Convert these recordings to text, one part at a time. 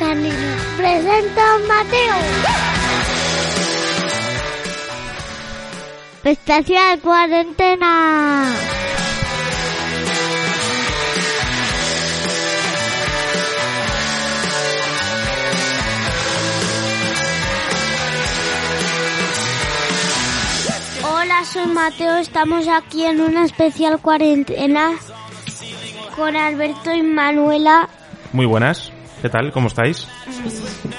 a Rock and Nino. Presenta a Mateo. Especial cuarentena. Hola, soy Mateo. Estamos aquí en una especial cuarentena con Alberto y Manuela. Muy buenas. ¿Qué tal? ¿Cómo estáis?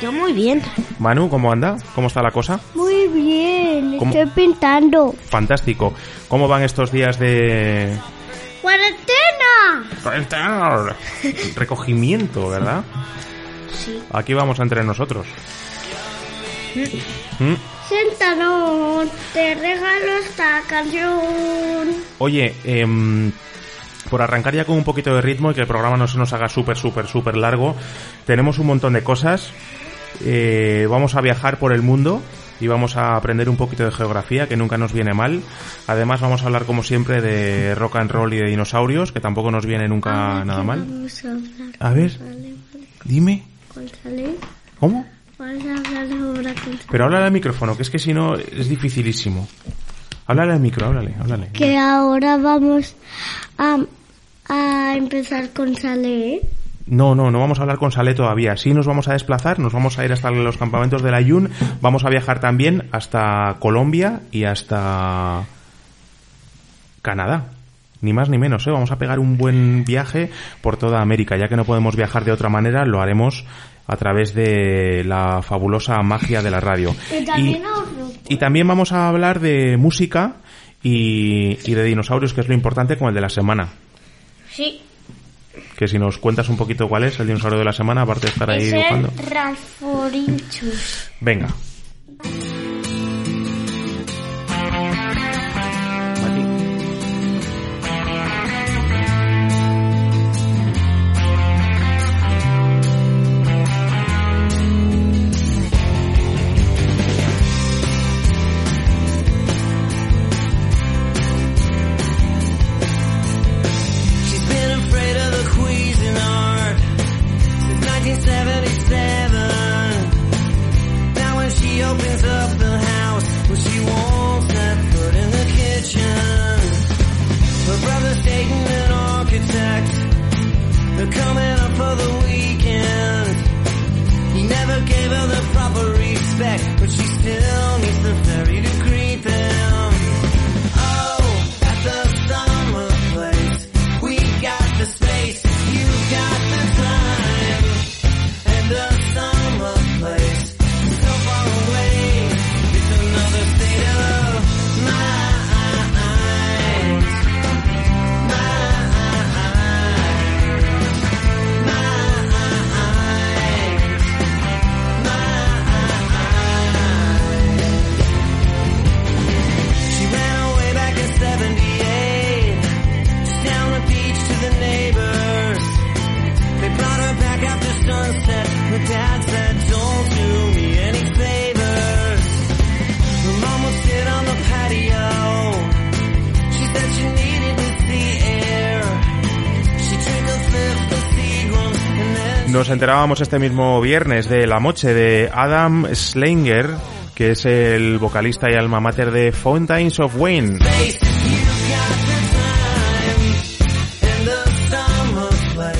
Yo muy bien. Manu, ¿cómo anda? ¿Cómo está la cosa? Muy bien, ¿Cómo? estoy pintando. Fantástico. ¿Cómo van estos días de ¡Cuarentena! cuarentena? recogimiento, verdad? Sí. Aquí vamos entre nosotros. ¿Mm? Siéntanos, te regalo esta canción. Oye, em, por arrancar ya con un poquito de ritmo y que el programa no se nos haga súper, súper, súper largo, tenemos un montón de cosas. Eh, vamos a viajar por el mundo y vamos a aprender un poquito de geografía, que nunca nos viene mal. Además, vamos a hablar, como siempre, de rock and roll y de dinosaurios, que tampoco nos viene nunca nada mal. Vamos a hablar A ver, dime. ¿cómo? Pero háblale al micrófono, que es que si no es dificilísimo. Háblale al micro, háblale, háblale. Que ahora vamos a, a empezar con Saleh. No, no, no vamos a hablar con Salé todavía. Sí nos vamos a desplazar, nos vamos a ir hasta los campamentos de la Yun, vamos a viajar también hasta Colombia y hasta Canadá. Ni más ni menos, ¿eh? Vamos a pegar un buen viaje por toda América. Ya que no podemos viajar de otra manera, lo haremos a través de la fabulosa magia de la radio. También y también vamos a hablar de música y, y de dinosaurios, que es lo importante con el de la semana. Sí. Que si nos cuentas un poquito cuál es el dinosaurio de la semana, aparte de estar ahí Es dibujando. el. Venga. Enterábamos este mismo viernes de la moche de Adam Slanger, que es el vocalista y alma mater de Fountains of Wayne.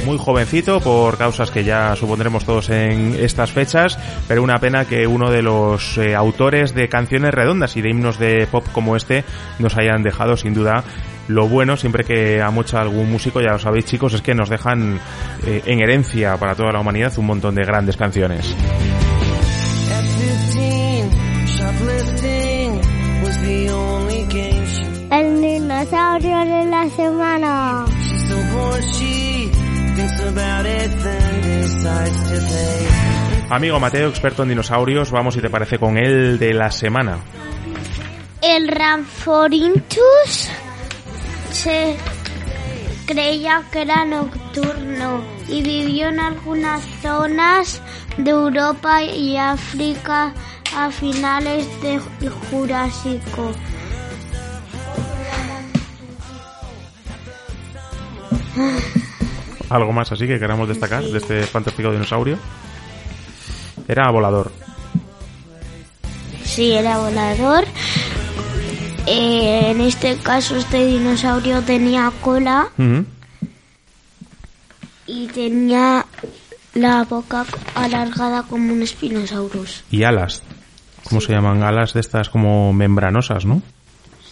Muy jovencito por causas que ya supondremos todos en estas fechas, pero una pena que uno de los eh, autores de canciones redondas y de himnos de pop como este nos hayan dejado sin duda lo bueno, siempre que ha mucho algún músico, ya lo sabéis chicos, es que nos dejan eh, en herencia para toda la humanidad un montón de grandes canciones. 15, shoplifting was the only game she El dinosaurio de la semana. Amigo Mateo, experto en dinosaurios, vamos si te parece con el de la semana. El Ranforintus se creía que era nocturno y vivió en algunas zonas de Europa y África a finales del Jurásico. ¿Algo más así que queramos destacar de este fantástico dinosaurio? Era volador. Sí, era volador. Eh, en este caso, este dinosaurio tenía cola y tenía la boca alargada como un espinosaurus. Y alas. ¿Cómo se llaman? Alas de estas como membranosas, ¿no?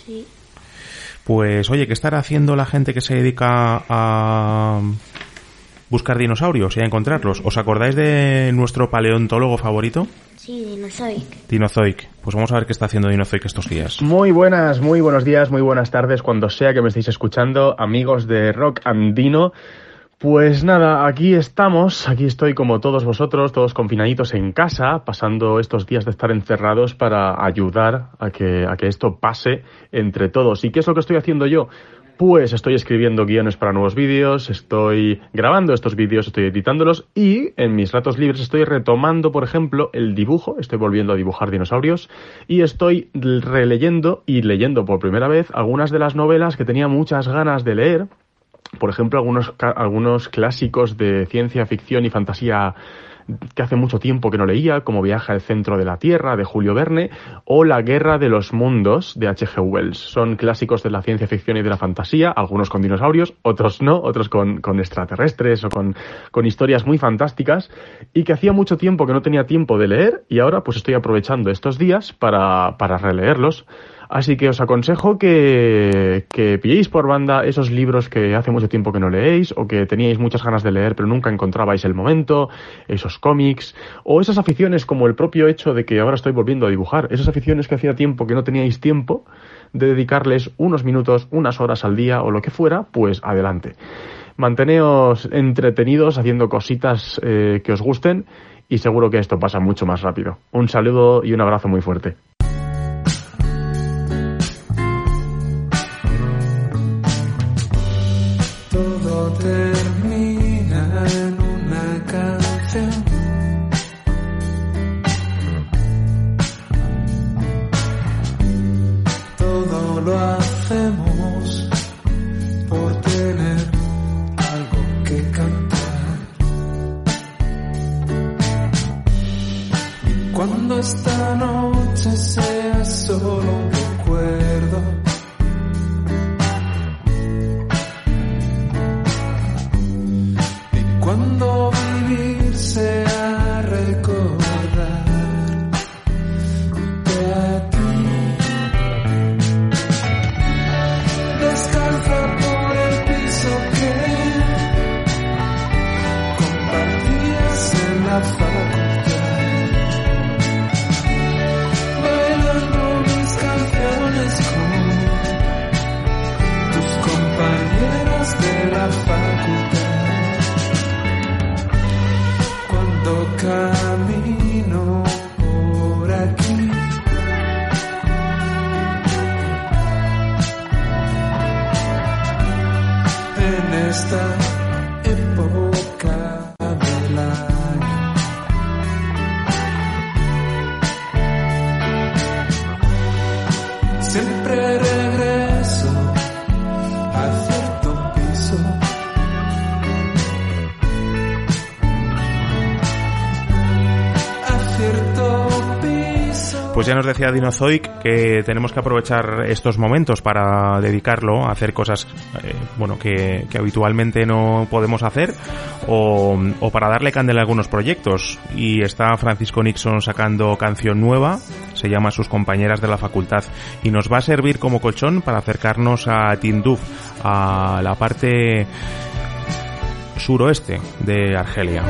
Sí. Pues oye, ¿qué estará haciendo la gente que se dedica a buscar dinosaurios y a encontrarlos? ¿Os acordáis de nuestro paleontólogo favorito? Sí, dinosauric. Dinozoic. Pues vamos a ver qué está haciendo Dinozoic estos días. Muy buenas, muy buenos días, muy buenas tardes, cuando sea que me estéis escuchando, amigos de Rock Andino. Pues nada, aquí estamos, aquí estoy como todos vosotros, todos confinaditos en casa, pasando estos días de estar encerrados para ayudar a que, a que esto pase entre todos. ¿Y qué es lo que estoy haciendo yo? Pues estoy escribiendo guiones para nuevos vídeos, estoy grabando estos vídeos, estoy editándolos y en mis ratos libres estoy retomando, por ejemplo, el dibujo, estoy volviendo a dibujar dinosaurios y estoy releyendo y leyendo por primera vez algunas de las novelas que tenía muchas ganas de leer. Por ejemplo, algunos, algunos clásicos de ciencia ficción y fantasía que hace mucho tiempo que no leía, como Viaje al centro de la Tierra, de Julio Verne, o La guerra de los mundos, de H.G. Wells. Son clásicos de la ciencia ficción y de la fantasía, algunos con dinosaurios, otros no, otros con, con extraterrestres o con, con historias muy fantásticas, y que hacía mucho tiempo que no tenía tiempo de leer, y ahora pues estoy aprovechando estos días para, para releerlos. Así que os aconsejo que, que pilléis por banda esos libros que hace mucho tiempo que no leéis o que teníais muchas ganas de leer pero nunca encontrabais el momento, esos cómics o esas aficiones como el propio hecho de que ahora estoy volviendo a dibujar, esas aficiones que hacía tiempo que no teníais tiempo de dedicarles unos minutos, unas horas al día o lo que fuera, pues adelante. Manteneos entretenidos haciendo cositas eh, que os gusten y seguro que esto pasa mucho más rápido. Un saludo y un abrazo muy fuerte. Termina en una canción. Todo lo hacemos en ya nos decía Dinozoic que tenemos que aprovechar estos momentos para dedicarlo a hacer cosas eh, bueno que, habitualmente no podemos hacer o, o para darle candela a algunos proyectos. Y está Francisco Nixon sacando canción nueva, se llama Sus compañeras de la facultad y nos va a servir como colchón para acercarnos a Tinduf, a la parte suroeste de Argelia.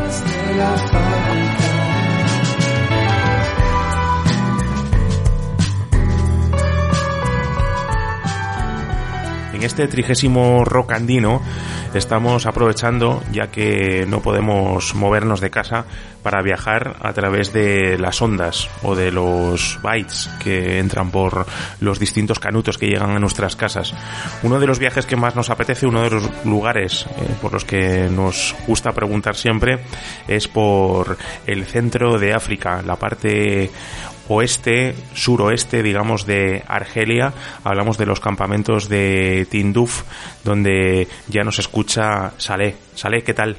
Este trigésimo rock andino estamos aprovechando, ya que no podemos movernos de casa, para viajar a través de las ondas o de los bytes que entran por los distintos canutos que llegan a nuestras casas. Uno de los viajes que más nos apetece, uno de los lugares eh, por los que nos gusta preguntar siempre, es por el centro de África, la parte oeste, suroeste, digamos, de Argelia. Hablamos de los campamentos de Tinduf, donde ya nos escucha Saleh. Saleh, ¿qué tal?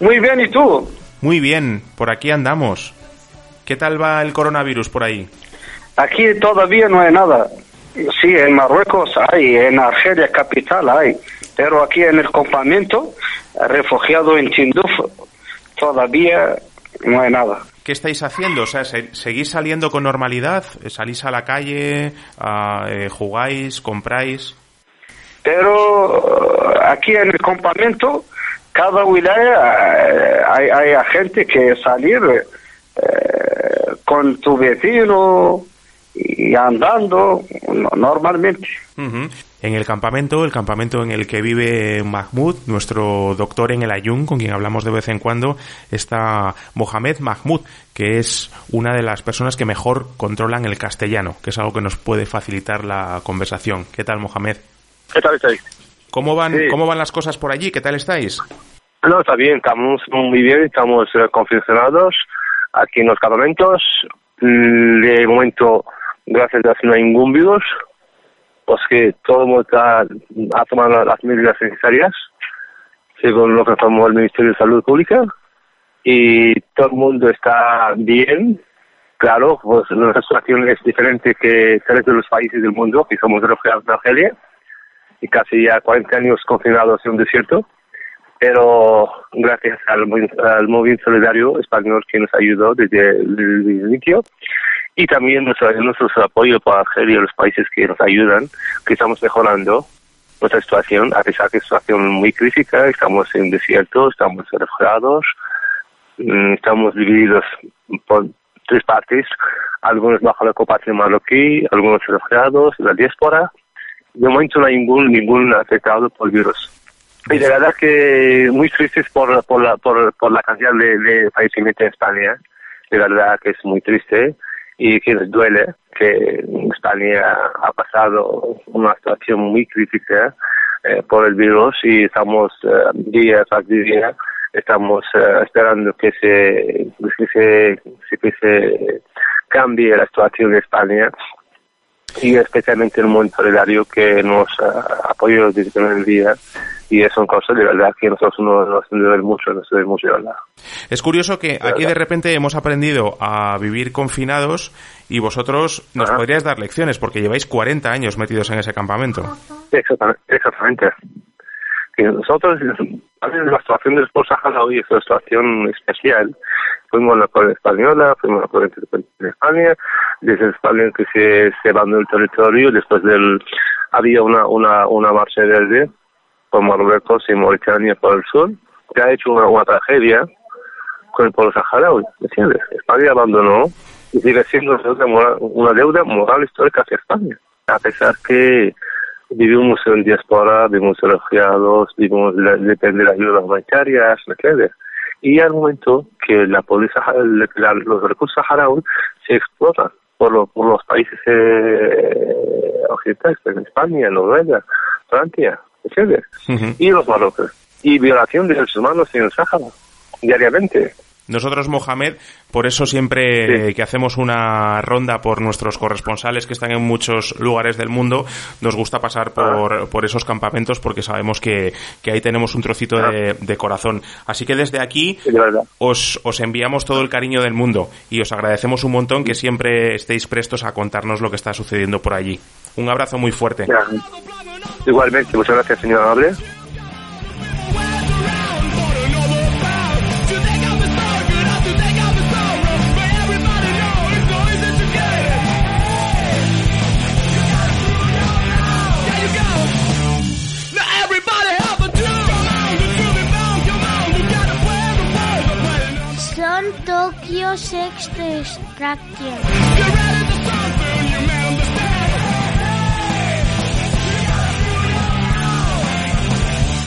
Muy bien, ¿y tú? Muy bien, por aquí andamos. ¿Qué tal va el coronavirus por ahí? Aquí todavía no hay nada. Sí, en Marruecos hay, en Argelia capital hay, pero aquí en el campamento, refugiado en Tinduf, todavía no hay nada. ¿Qué estáis haciendo? O sea, ¿se- ¿seguís saliendo con normalidad? ¿Salís a la calle? Eh, ¿Jugáis? ¿Compráis? Pero eh, aquí en el campamento, cada wilaya eh, hay, hay gente que salir con tu vecino y andando no- normalmente. En el campamento, el campamento en el que vive Mahmoud, nuestro doctor en el Ayun, con quien hablamos de vez en cuando, está Mohamed Mahmoud, que es una de las personas que mejor controlan el castellano, que es algo que nos puede facilitar la conversación. ¿Qué tal, Mohamed? ¿Qué tal estáis? ¿Cómo van, Sí. cómo van las cosas por allí? ¿Qué tal estáis? No, está bien, estamos muy bien, estamos eh, confeccionados aquí en los campamentos. De momento, gracias a no hay ningún virus, pues que todo el mundo ha tomado las medidas necesarias, según lo que informó el Ministerio de Salud Pública, y todo el mundo está bien. Claro, pues nuestra situación es diferente que tres de los países del mundo, que somos refugiados de Argelia, y casi ya 40 años confinados en un desierto pero gracias al, al movimiento solidario español que nos ayudó desde el inicio y también nuestro, nuestro apoyo para Argelia y los países que nos ayudan, que estamos mejorando nuestra situación, a pesar que es una situación muy crítica, estamos en desierto, estamos refugiados, mm, estamos divididos por tres partes, algunos bajo la ocupación marroquí, algunos refugiados, la diáspora, de momento no hay ningún, ningún afectado por virus. Y de verdad que muy tristes por, por, la, por, por la cantidad de, de fallecimientos en España. De verdad que es muy triste y que nos duele que España ha pasado una situación muy crítica eh, por el virus y estamos eh, día tras día estamos eh, esperando que se, que se que se cambie la situación en España y especialmente el mundo solidario que nos apoyó desde el primer día y es una cosa de verdad que nosotros no- nos debe mucho, nos debe mucho de verdad. Es curioso que aquí de repente hemos aprendido a vivir confinados y vosotros nos Ajá. podríais dar lecciones porque lleváis 40 años metidos en ese campamento. Exactamente. exactamente. Que nosotros, ver, la situación del Sport Saharaui es una situación especial. Fuimos a la colonia española, fuimos a la colonia en España, desde España que se, se abandonó el territorio, después del, había una, una, una marcha verde por Marruecos y Mauritania por el sur, que ha hecho una, una tragedia con el pueblo saharaui, ¿me entiendes? España abandonó y sigue siendo una deuda moral histórica hacia España, a pesar que vivimos en diáspora, vivimos refugiados, vivimos de, depende de las ayudas humanitarias, ¿me entiendes? Y al momento que la pobreza, la- los recursos saharauis se explotan por, lo- por los países eh, occidentales, en España, Noruega, Francia. Ujú. Y los marroquíes. Y violación de derechos humanos en el Sáhara, diariamente. Nosotros, Mohamed, por eso siempre Sí. que hacemos una ronda por nuestros corresponsales que están en muchos lugares del mundo, nos gusta pasar por, por esos campamentos porque sabemos que, que ahí tenemos un trocito de, de corazón. Así que desde aquí Sí, de verdad. os, os enviamos todo el cariño del mundo y os agradecemos un montón que siempre estéis prestos a contarnos lo que está sucediendo por allí. Un abrazo muy fuerte. Ya. Igualmente, muchas gracias, señor Amable.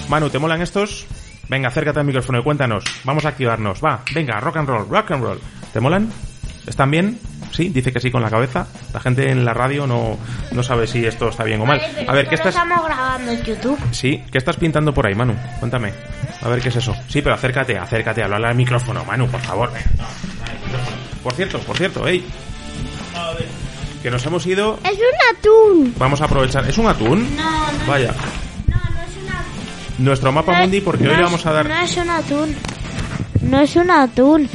Manu, ¿te molan estos? Venga, acércate al micrófono y cuéntanos. Vamos a activarnos. Va, venga, rock and roll, rock and roll. ¿Te molan? ¿Están bien? Sí, dice que sí con la cabeza. La gente en la radio no, no sabe si esto está bien o mal. Vale, A ver, ¿qué estás...? estamos grabando en YouTube. Sí, ¿qué estás pintando por ahí, Manu? Cuéntame. A ver qué es eso. Sí, pero acércate, acércate, habla al micrófono, Manu, por favor. Por cierto, por cierto, ey. Que nos hemos ido. Es un atún. Vamos a aprovechar. ¿Es un atún? No, no, Vaya. no, no es un atún. Nuestro mapa mundi, porque No hoy le vamos a dar. No es un atún. No es un atún.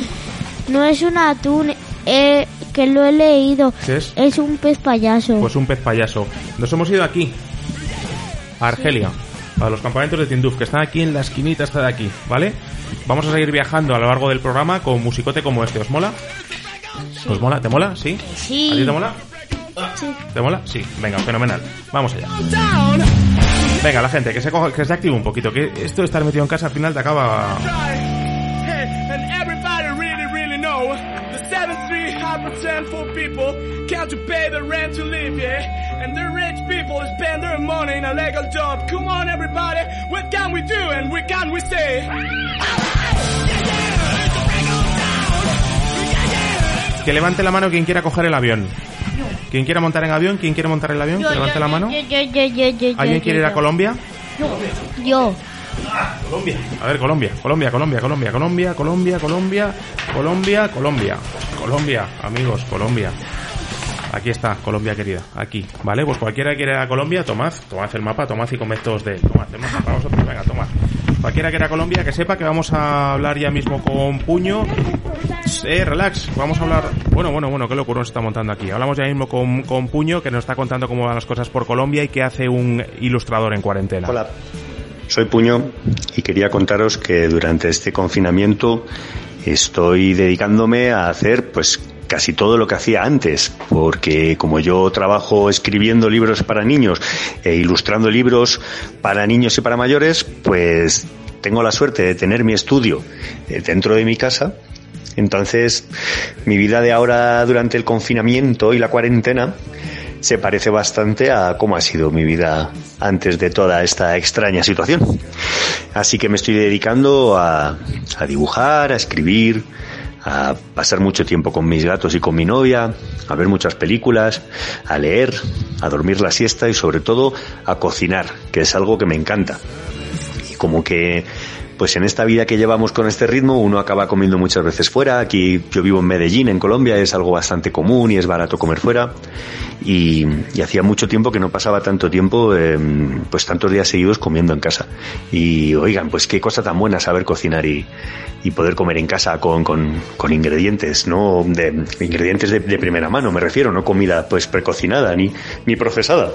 No es un atún. Eh, que lo he leído. ¿Qué es? Es un pez payaso. Pues un pez payaso. Nos hemos ido aquí. A Argelia. A los campamentos de Tinduf, que están aquí en la esquinita esta de aquí, ¿vale? Vamos a seguir viajando a lo largo del programa con musicote como este. ¿Os mola? ¿Os mola? ¿Te mola? ¿Sí? Sí. ¿A ti te mola? Sí. ¿Te mola? Sí. Venga, fenomenal. Vamos allá. Venga, la gente, que se, coja- que se active un poquito. Que esto de estar metido en casa al final te acaba... 7-3 hypertension for people can't you pay the rent to live, yeah? And the rich people spend their money in a legal job. Come on, everybody, what can we do and what can we say? Que levante la mano quien quiera coger el avión. ¿Quién quiera montar en avión? ¿Quién quiere montar el avión? Yo, que levante yo, la mano. yo, yo, yo, yo, yo, ¿Alguien yo, quiere ir a yo. Colombia? Yo. Colombia. A ver, Colombia, Colombia, Colombia, Colombia, Colombia, Colombia, Colombia, Colombia, Colombia, Colombia, amigos, Colombia. Aquí está, Colombia querida, aquí, ¿vale? Pues cualquiera que quiera Colombia, tomad, tomad el mapa, tomad y comed todos de él. Tomad el mapa vosotros, venga, tomad. Cualquiera que quiera Colombia, que sepa que vamos a hablar ya mismo con puño. Eh, relax, vamos a hablar... Bueno, bueno, bueno, qué locura nos está montando aquí. Hablamos ya mismo con, con puño, que nos está contando cómo van las cosas por Colombia y qué hace un ilustrador en cuarentena. Hola, soy Puño y quería contaros que durante este confinamiento estoy dedicándome a hacer pues casi todo lo que hacía antes, porque como yo trabajo escribiendo libros para niños e ilustrando libros para niños y para mayores, pues tengo la suerte de tener mi estudio eh, dentro de mi casa. Entonces, mi vida de ahora durante el confinamiento y la cuarentena se parece bastante a cómo ha sido mi vida antes de toda esta extraña situación. Así que me estoy dedicando a, a dibujar, a escribir, a pasar mucho tiempo con mis gatos y con mi novia, a ver muchas películas, a leer, a dormir la siesta y sobre todo a cocinar, que es algo que me encanta. Y como que pues en esta vida que llevamos con este ritmo uno acaba comiendo muchas veces fuera. Aquí yo vivo en Medellín, en Colombia, es algo bastante común y es barato comer fuera. Y, hacía mucho tiempo que no pasaba tanto tiempo, eh, pues tantos días seguidos comiendo en casa. Y oigan, pues qué cosa tan buena saber cocinar y, y poder comer en casa con, con, con ingredientes, no de ingredientes de, de primera mano, me refiero, no comida pues precocinada ni, ni procesada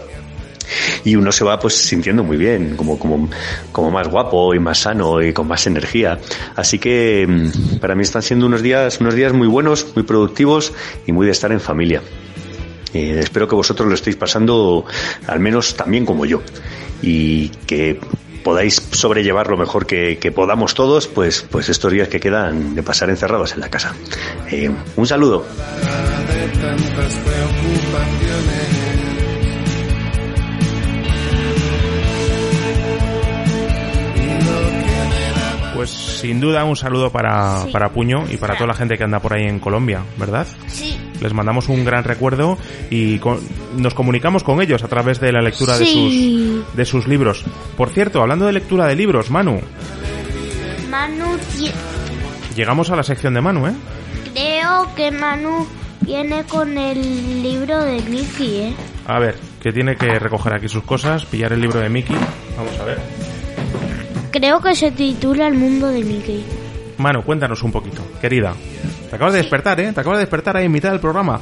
y uno se va pues sintiendo muy bien, como, como, como más guapo y más sano y con más energía. Así que mm, para mí están siendo unos días, unos días muy buenos, muy productivos y muy de estar en familia. Eh, espero que vosotros lo estéis pasando al menos también como yo y que podáis sobrellevar lo mejor que, que podamos todos, pues, pues estos días que quedan de pasar encerrados en la casa. Eh, un saludo. Pues sin duda un saludo para, Sí. para Puño y para toda la gente que anda por ahí en Colombia, ¿verdad? Sí. Les mandamos un gran recuerdo y con- nos comunicamos con ellos a través de la lectura de, sus, de sus libros. Por cierto, hablando de lectura de libros, Manu, Manu, llegamos a la sección de Manu, ¿eh? creo que Manu viene con el libro de Mickey, ¿eh? A ver, que tiene que recoger aquí sus cosas, pillar el libro de Mickey. Vamos a ver. Creo que se titula El mundo de Mickey. Manu, cuéntanos un poquito, querida. Te acabas de despertar, ¿eh? Te acabas de despertar ahí en mitad del programa.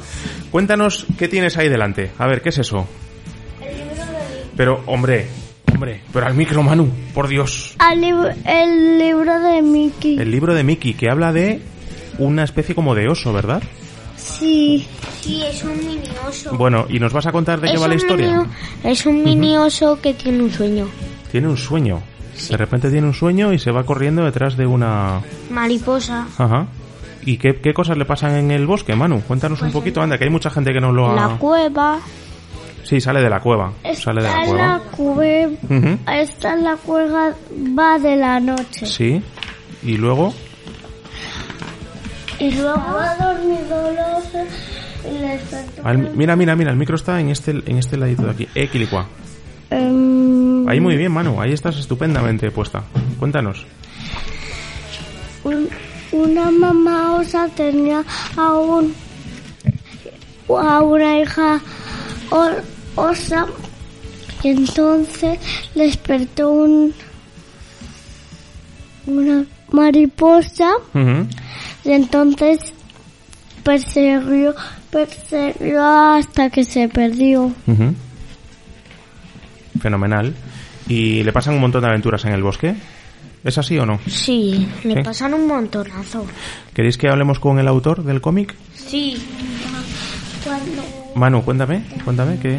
Cuéntanos qué tienes ahí delante. A ver, ¿qué es eso? Pero, hombre, hombre, pero al micro, Manu, por Dios. el libro de Mickey. El libro de Mickey, que habla de una especie como de oso, ¿verdad? Sí. Sí, es un mini oso. Bueno, ¿y nos vas a contar de qué va la historia? mini- es un mini oso que tiene un sueño. Tiene un sueño. De repente tiene un sueño y se va corriendo detrás de una... Mariposa. Ajá. ¿Y qué, qué cosas le pasan en el bosque, Manu? Cuéntanos un Pues poquito, anda, que hay mucha gente que no lo ha... La cueva. Sí, sale de la cueva. Está Sale de la cueva. la cueva. Está en la cueva va de la noche. Sí. Y luego, Y luego ha dormido los y le mira, mira, mira, el micro está en este, en este ladito de aquí. Equilicua. Em, Ahí muy bien, Manu. Ahí estás estupendamente puesta. Cuéntanos. un- una mamá osa tenía a un a una hija osa y entonces despertó un una mariposa y entonces persiguió persiguió hasta que se perdió. Fenomenal. ¿Y le pasan un montón de aventuras en el bosque? ¿Es así o no? sí le Sí. pasan un montonazo ¿Queréis que hablemos con el autor del cómic? sí cuando Manu, cuéntame, cuéntame que...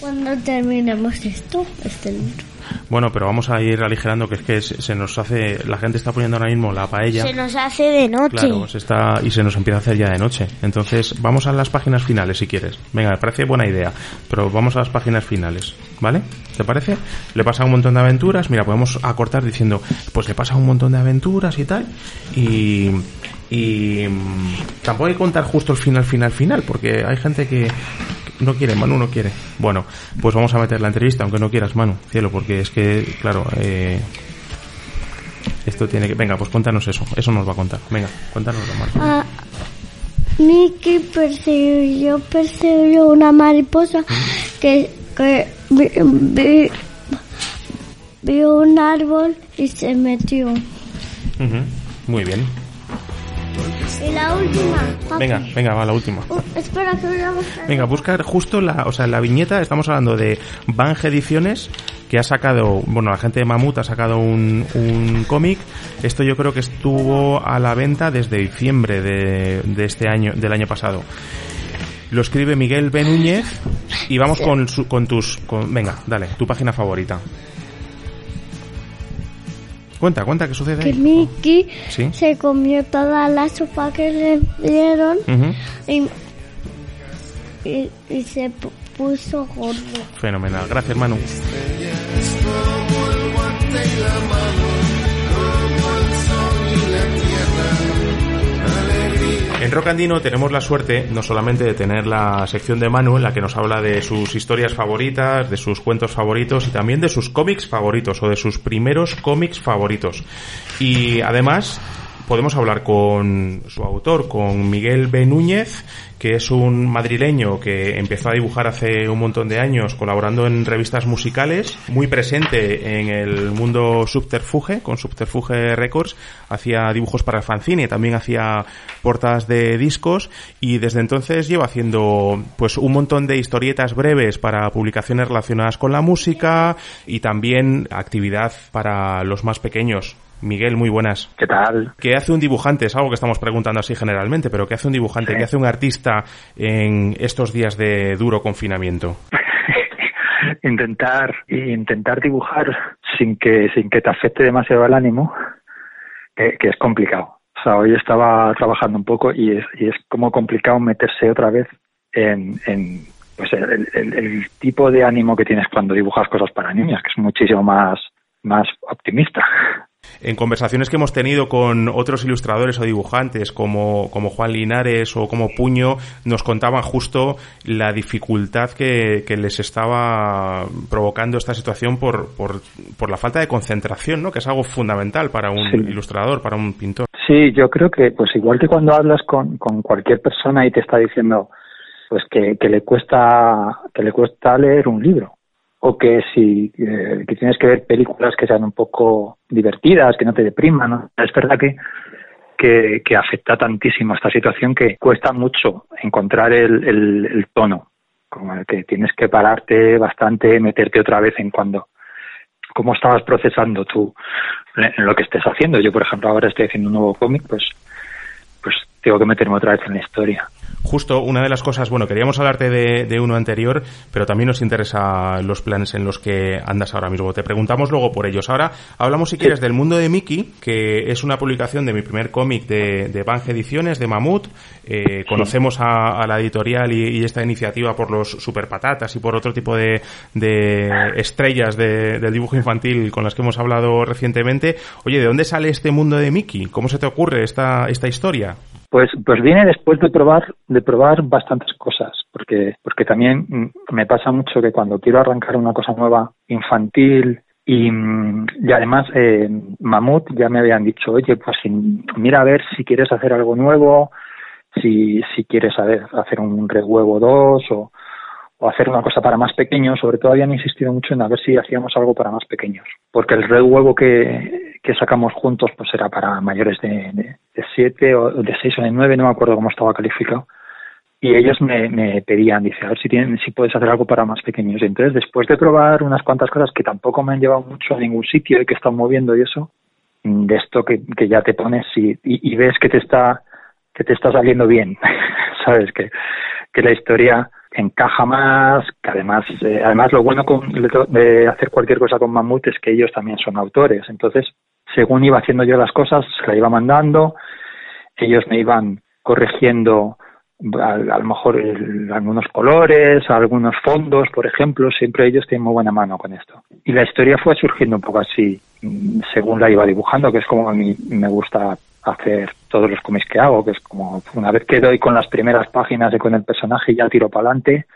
Cuando terminemos esto, este libro. Bueno, pero vamos a ir aligerando que es que se se nos hace... La gente está poniendo ahora mismo la paella. Se nos hace de noche. Claro, se está y se nos empieza a hacer ya de noche. Entonces, vamos a las páginas finales si quieres. Venga, me parece buena idea, pero vamos a las páginas finales, ¿vale? ¿Te parece? Le pasa un montón de aventuras. Mira, podemos acortar diciendo, pues le pasa un montón de aventuras y tal. Y y mm, tampoco hay que contar justo el final, final, final, porque hay gente que no quiere, Manu no quiere. Bueno, pues vamos a meter la entrevista, aunque no quieras, Manu, cielo, porque es que, claro, eh, esto tiene que... Venga, pues cuéntanos eso, eso nos va a contar. Venga, cuéntanoslo, Manu. Ah, Mickey persiguió, persiguió una mariposa que, que vi- vi- vio un árbol y se metió. Muy bien. Y la última. papi. Venga, venga, va la última. Uh, espera que voy a buscar. Venga, buscar justo la, o sea, la viñeta, estamos hablando de Bang Ediciones, que ha sacado, bueno, la gente de Mamut ha sacado un, un cómic. Esto yo creo que estuvo a la venta desde diciembre de, de este año, del año pasado. Lo escribe Miguel B. Núñez y vamos con, su- con tus, con, venga, dale, tu página favorita. Cuenta, cuenta, ¿qué sucede Que ahí? Mickey Sí. se comió toda la sopa que le dieron y, y, y se pu- puso gordo. Fenomenal, gracias Manu. En Rock Andino tenemos la suerte no solamente de tener la sección de Manu en la que nos habla de sus historias favoritas, de sus cuentos favoritos y también de sus cómics favoritos o de sus primeros cómics favoritos. Y además podemos hablar con su autor, con Miguel B. Núñez, que es un madrileño que empezó a dibujar hace un montón de años colaborando en revistas musicales, muy presente en el mundo subterfuge, con Subterfuge Records, hacía dibujos para el fanzine, también hacía portadas de discos y desde entonces lleva haciendo pues un montón de historietas breves para publicaciones relacionadas con la música y también actividad para los más pequeños. Miguel, muy buenas. ¿Qué tal? ¿Qué hace un dibujante? Es algo que estamos preguntando así generalmente, pero ¿qué hace un dibujante? ¿Qué hace un artista en estos días de duro confinamiento? intentar intentar dibujar sin que sin que te afecte demasiado el ánimo, que, que es complicado. O sea, hoy estaba trabajando un poco y es, y es como complicado meterse otra vez en, en pues el, el- el tipo de ánimo que tienes cuando dibujas cosas para niñas, que es muchísimo más más optimista. En conversaciones que hemos tenido con otros ilustradores o dibujantes como, como Juan Linares o como Puño, nos contaban justo la dificultad que, que les estaba provocando esta situación por, por, por la falta de concentración, ¿no? que es algo fundamental para un Sí. ilustrador, para un pintor. Sí, yo creo que, pues igual que cuando hablas con, con cualquier persona y te está diciendo, pues que, que le cuesta, que le cuesta leer un libro, o que si, eh, que tienes que ver películas que sean un poco divertidas, que no te depriman. Es verdad que, que, afecta tantísimo esta situación que cuesta mucho encontrar el, el, tono, como el que tienes que pararte bastante, meterte otra vez en cuando, cómo estabas procesando tú lo que estés haciendo. Yo, por ejemplo, ahora estoy haciendo un nuevo cómic, pues, pues tengo que meterme otra vez en la historia. Justo una de las cosas, bueno, queríamos hablarte de, de, uno anterior, pero también nos interesa los planes en los que andas ahora mismo. Te preguntamos luego por ellos. Ahora hablamos, si quieres, del mundo de Mickey, que es una publicación de mi primer cómic de, de Bange Ediciones, de Mamut. Eh, conocemos a, a, la editorial y, y, esta iniciativa por los super patatas y por otro tipo de, de estrellas de, del dibujo infantil con las que hemos hablado recientemente. Oye, ¿de dónde sale este mundo de Mickey? ¿Cómo se te ocurre esta, esta historia? Pues, pues viene después de probar, de probar bastantes cosas, porque, porque también me pasa mucho que cuando quiero arrancar una cosa nueva, infantil, y, y además eh, Mamut ya me habían dicho, oye, pues mira a ver si quieres hacer algo nuevo, si, si quieres saber, hacer un Red Huevo 2 o, o hacer una cosa para más pequeños, sobre todo habían insistido mucho en a ver si hacíamos algo para más pequeños, porque el red huevo que, que sacamos juntos pues era para mayores de, de, de siete o de seis o de nueve, no me acuerdo cómo estaba calificado, y ellos me, pedían, dice, a ver si tienen, si puedes hacer algo para más pequeños. Entonces, después de probar unas cuantas cosas que tampoco me han llevado mucho a ningún sitio y que están moviendo y eso, de esto que, que ya te pones y, y, y ves que te está que te está saliendo bien, sabes que, que la historia encaja más, que además, eh, además lo bueno con, de hacer cualquier cosa con Mamut es que ellos también son autores. Entonces, según iba haciendo yo las cosas, se la iba mandando, ellos me iban corrigiendo a, a lo mejor algunos colores, algunos fondos, por ejemplo, siempre ellos tienen muy buena mano con esto. Y la historia fue surgiendo un poco así, según la iba dibujando, que es como a mí me gusta hacer todos los cómics que hago, que es como una vez que doy con las primeras páginas y con el personaje ya tiro para adelante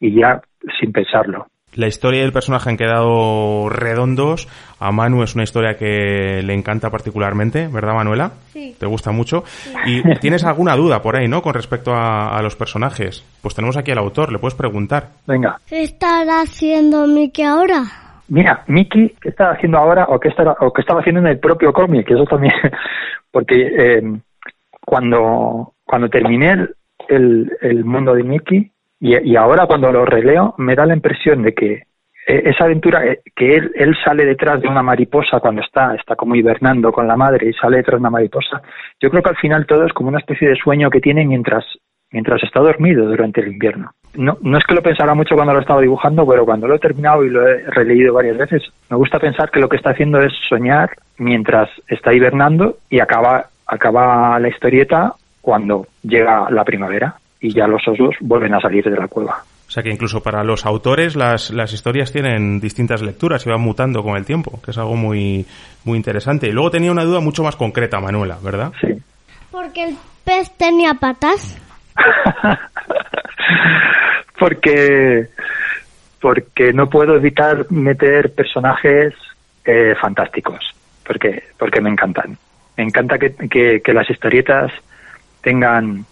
y ya sin pensarlo. La historia y el personaje han quedado redondos. A Manu es una historia que le encanta particularmente, ¿verdad, Manuela? Sí. ¿Te gusta mucho? Sí. Y tienes alguna duda por ahí, ¿no? Con respecto a, a, los personajes. Pues tenemos aquí al autor, le puedes preguntar. Venga. ¿Qué estará haciendo Mickey ahora? Mira, Mickey, ¿qué estaba haciendo ahora o qué, estaba, o estaba haciendo en el propio cómic? Eso también, porque eh, cuando, cuando terminé el, el, el, mundo de Mickey y, y, ahora cuando lo releo me da la impresión de que eh, esa aventura, eh, que él, él sale detrás de una mariposa cuando está, está como hibernando con la madre y sale detrás de una mariposa, yo creo que al final todo es como una especie de sueño que tiene mientras mientras está dormido durante el invierno. No, no es que lo pensara mucho cuando lo estaba dibujando, pero cuando lo he terminado y lo he releído varias veces, me gusta pensar que lo que está haciendo es soñar mientras está hibernando y acaba, acaba la historieta cuando llega la primavera y ya los osos vuelven a salir de la cueva. O sea que incluso para los autores las, las historias tienen distintas lecturas y van mutando con el tiempo, que es algo muy, muy interesante. Y luego tenía una duda mucho más concreta, Manuela, ¿verdad? Sí. Porque el pez tenía patas. porque porque no puedo evitar meter personajes eh, fantásticos porque porque me encantan. Me encanta que, que, las historietas tengan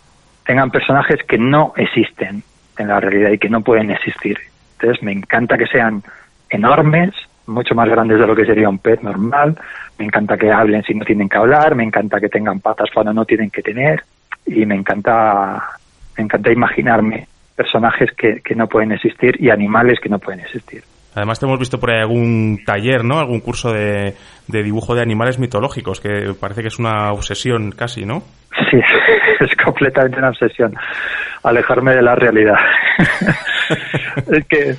tengan personajes que no existen en la realidad y que no pueden existir. Entonces me encanta que sean enormes mucho más grandes de lo que sería un pez normal. Me encanta que hablen si no tienen que hablar. Me encanta que tengan patas cuando no tienen que tener. Y me encanta me encanta imaginarme personajes que, que, no pueden existir y animales que no pueden existir. Además te hemos visto por ahí algún taller, ¿no? Algún curso de, de dibujo de animales mitológicos, que parece que es una obsesión casi, ¿no? Sí, es completamente una obsesión. Alejarme de la realidad. es que...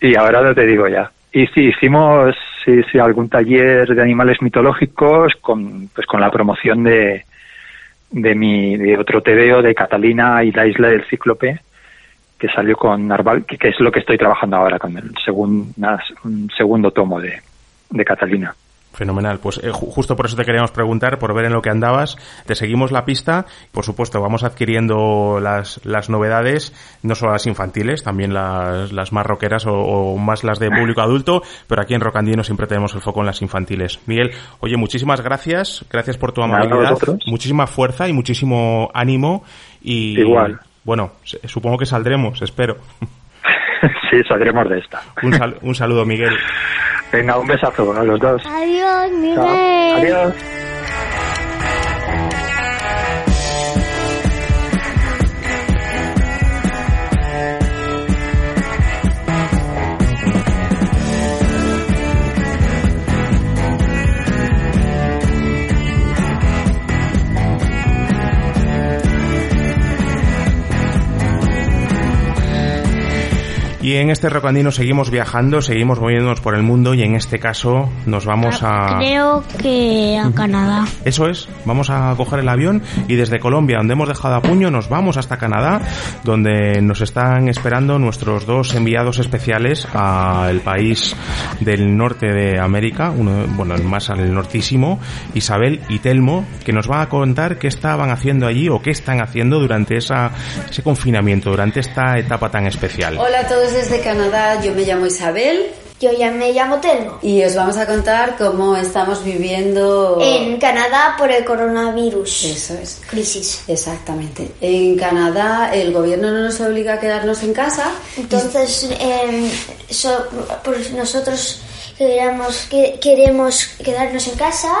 Y ahora no te digo ya. Y sí, hicimos sí, sí, algún taller de animales mitológicos con, pues, con la promoción de, de mi de otro TVO de Catalina y la isla del Cíclope que salió con Narval que, que es lo que estoy trabajando ahora con el segundo un segundo tomo de, de Catalina Fenomenal. Pues eh, justo por eso te queríamos preguntar, por ver en lo que andabas. Te seguimos la pista. Por supuesto, vamos adquiriendo las, las novedades, no solo las infantiles, también las, las más rockeras o, o, más las de público adulto, pero aquí en Rocandino siempre tenemos el foco en las infantiles. Miguel, oye, muchísimas gracias. Gracias por tu amabilidad. Muchísima fuerza y muchísimo ánimo. Y, Igual. Bueno, supongo que saldremos, espero. sí, saldremos de esta. Un, sal un saludo, Miguel. Venga, un besazo a los dos. Adiós, Miguel. Chao. Adiós. Y en este Rocandino seguimos viajando, seguimos moviéndonos por el mundo y en este caso nos vamos a... Creo que a Canadá. Eso es, vamos a coger el avión y desde Colombia, donde hemos dejado a puño, nos vamos hasta Canadá, donde nos están esperando nuestros dos enviados especiales al país del norte de América, uno, bueno, el más al nortísimo, Isabel y Telmo, que nos van a contar qué estaban haciendo allí o qué están haciendo durante esa, ese confinamiento, durante esta etapa tan especial. Hola a todos desde Canadá, yo me llamo Isabel Yo ya me llamo Telmo. y os vamos a contar cómo estamos viviendo... En Canadá por el coronavirus. Eso es. Crisis. Exactamente. En Canadá el gobierno no nos obliga a quedarnos en casa. Entonces, em, so- pues nosotros queremos, que, queremos quedarnos en casa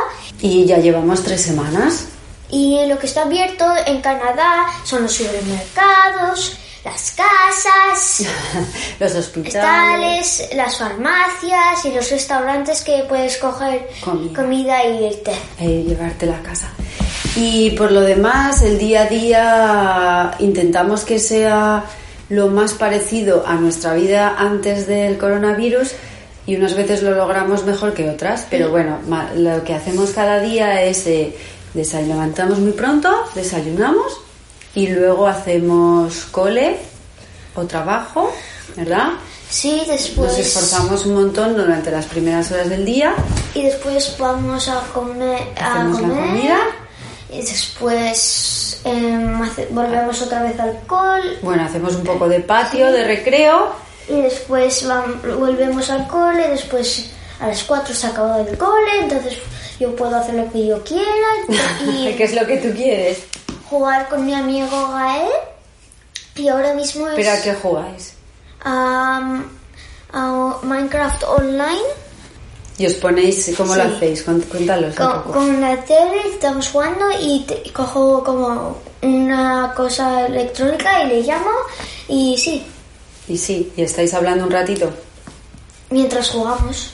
Y ya llevamos tres semanas. y lo que está abierto en Canadá son los supermercados, las casas, Los hospitales. las farmacias y los restaurantes que puedes coger Comida. comida y irte. eh, llevarte a casa. Y por lo demás, el día a día intentamos que sea lo más parecido a nuestra vida antes del coronavirus y unas veces lo logramos mejor que otras, pero bueno, lo que hacemos cada día es eh, levantamos muy pronto, desayunamos y luego hacemos cole o trabajo, ¿verdad? Sí, después. Nos esforzamos un montón durante las primeras horas del día Y después vamos a comer. A Hacemos la comida. Y después em, hace- volvemos otra vez al cole. Bueno, hacemos un poco de patio, de recreo. Y después volvemos al cole. Después a las 4 se acabó el cole. Entonces yo puedo hacer lo que yo quiera. Y ¿Qué es lo que tú quieres? Jugar con mi amigo Gael. Y ahora mismo es. ¿Pero a qué jugáis? a Minecraft Online. ¿Y os ponéis, cómo lo hacéis? Cuént- Cuéntanos un Con, poco. con la tele estamos jugando y te- cojo como una cosa electrónica y le llamo y sí, Y sí, y estáis hablando un ratito. mientras jugamos.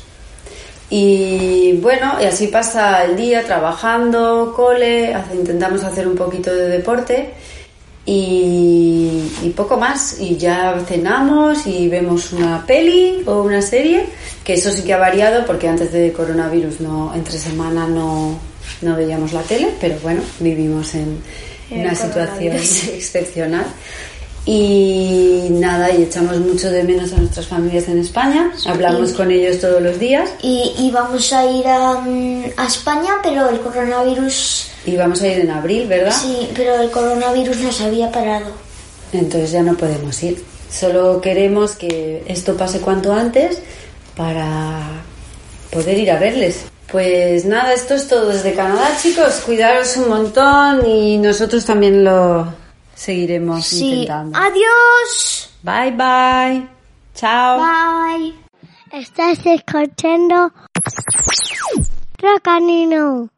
Y bueno, y así pasa el día trabajando, cole, intentamos hacer un poquito de deporte y, y poco más. Y ya cenamos y vemos una peli o una serie, que eso sí que ha variado porque antes de coronavirus no, entre semana no, no veíamos la tele, pero bueno, vivimos en En una situación excepcional. Y nada, y echamos mucho de menos a nuestras familias en España. Hablamos con ellos todos los días. Y, y vamos a ir a, mm, a España, pero el coronavirus, Y vamos a ir en abril, ¿verdad? sí, pero el coronavirus nos había parado. Entonces ya no podemos ir. Solo queremos que esto pase cuanto antes para poder ir a verles. Pues nada, esto es todo desde Canadá, chicos. Cuidaros un montón y nosotros también lo seguiremos Sí, intentando. adiós. Bye bye. Chao. Bye. Estás escuchando Rocanino.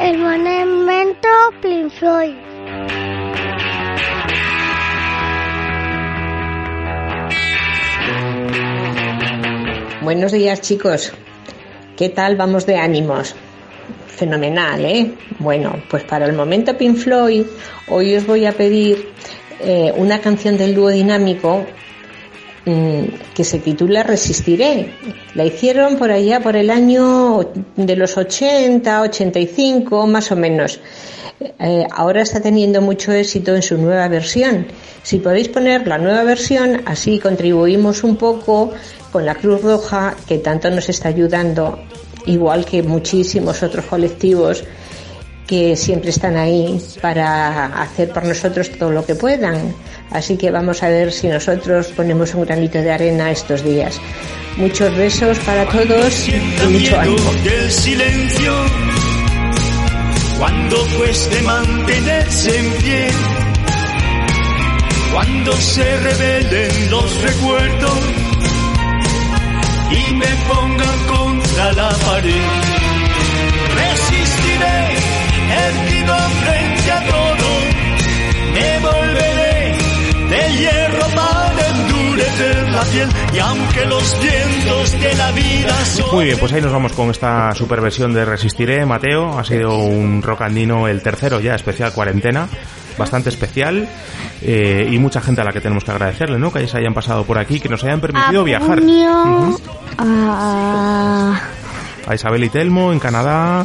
El monumento Pink Buenos días chicos, ¿qué tal vamos de ánimos? Fenomenal, ¿eh? Bueno, pues para el momento Pink Floyd, hoy os voy a pedir eh, una canción del dúo dinámico mm, que se titula Resistiré. La hicieron por allá por el año de los 80, 85, más o menos. Eh, ahora está teniendo mucho éxito en su nueva versión. Si podéis poner la nueva versión, así contribuimos un poco con la Cruz Roja, que tanto nos está ayudando, igual que muchísimos otros colectivos que siempre están ahí para hacer por nosotros todo lo que puedan. Así que vamos a ver si nosotros ponemos un granito de arena estos días. Muchos besos para todos y mucho ánimo. del silencio cuando cueste mantenerse en pie cuando se rebelen los recuerdos y me pongan contra la pared. Resistiré erguido frente a todo. Me volveré de hierro para endurecer la piel. Y aunque los vientos de la vida son Muy bien, pues ahí nos vamos con esta superversión de Resistiré, Mateo. Ha sido un rock andino el tercero ya, especial cuarentena, bastante especial. eh, y mucha gente a la que tenemos que agradecerle, ¿no? Que se hayan pasado por aquí, que nos hayan permitido viajar. A- A Isabel y Telmo en Canadá,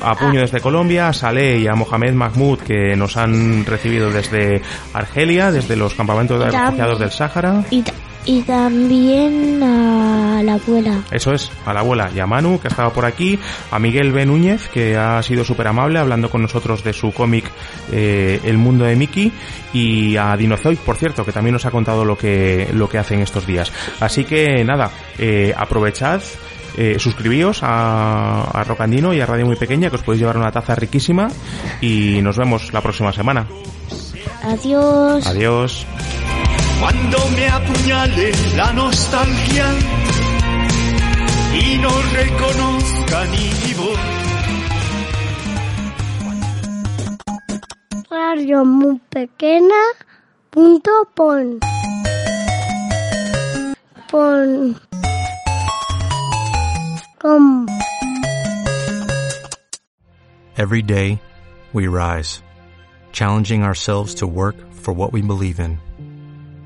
a Puño desde Colombia, a Saleh y a Mohamed Mahmoud que nos han recibido desde Argelia, desde los campamentos de refugiados del Sáhara. y, y también a la abuela. Eso es, a la abuela y a Manu, que ha estado por aquí, a Miguel B. Núñez, que ha sido súper amable hablando con nosotros de su cómic eh, El mundo de Mickey, y a Dinozoid, por cierto, que también nos ha contado lo que, lo que hacen estos días. Así que nada, eh, aprovechad. eh, suscribíos a, a Rocandino y a Radio Muy Pequeña, que os podéis llevar una taza riquísima y nos vemos la próxima semana. Adiós. Adiós. Cuando me apuñale la nostalgia y no reconozca ni mi voz. Radio muy pequeña punto pon. Pon. Com. Every day, we rise, challenging ourselves to work for what we believe in.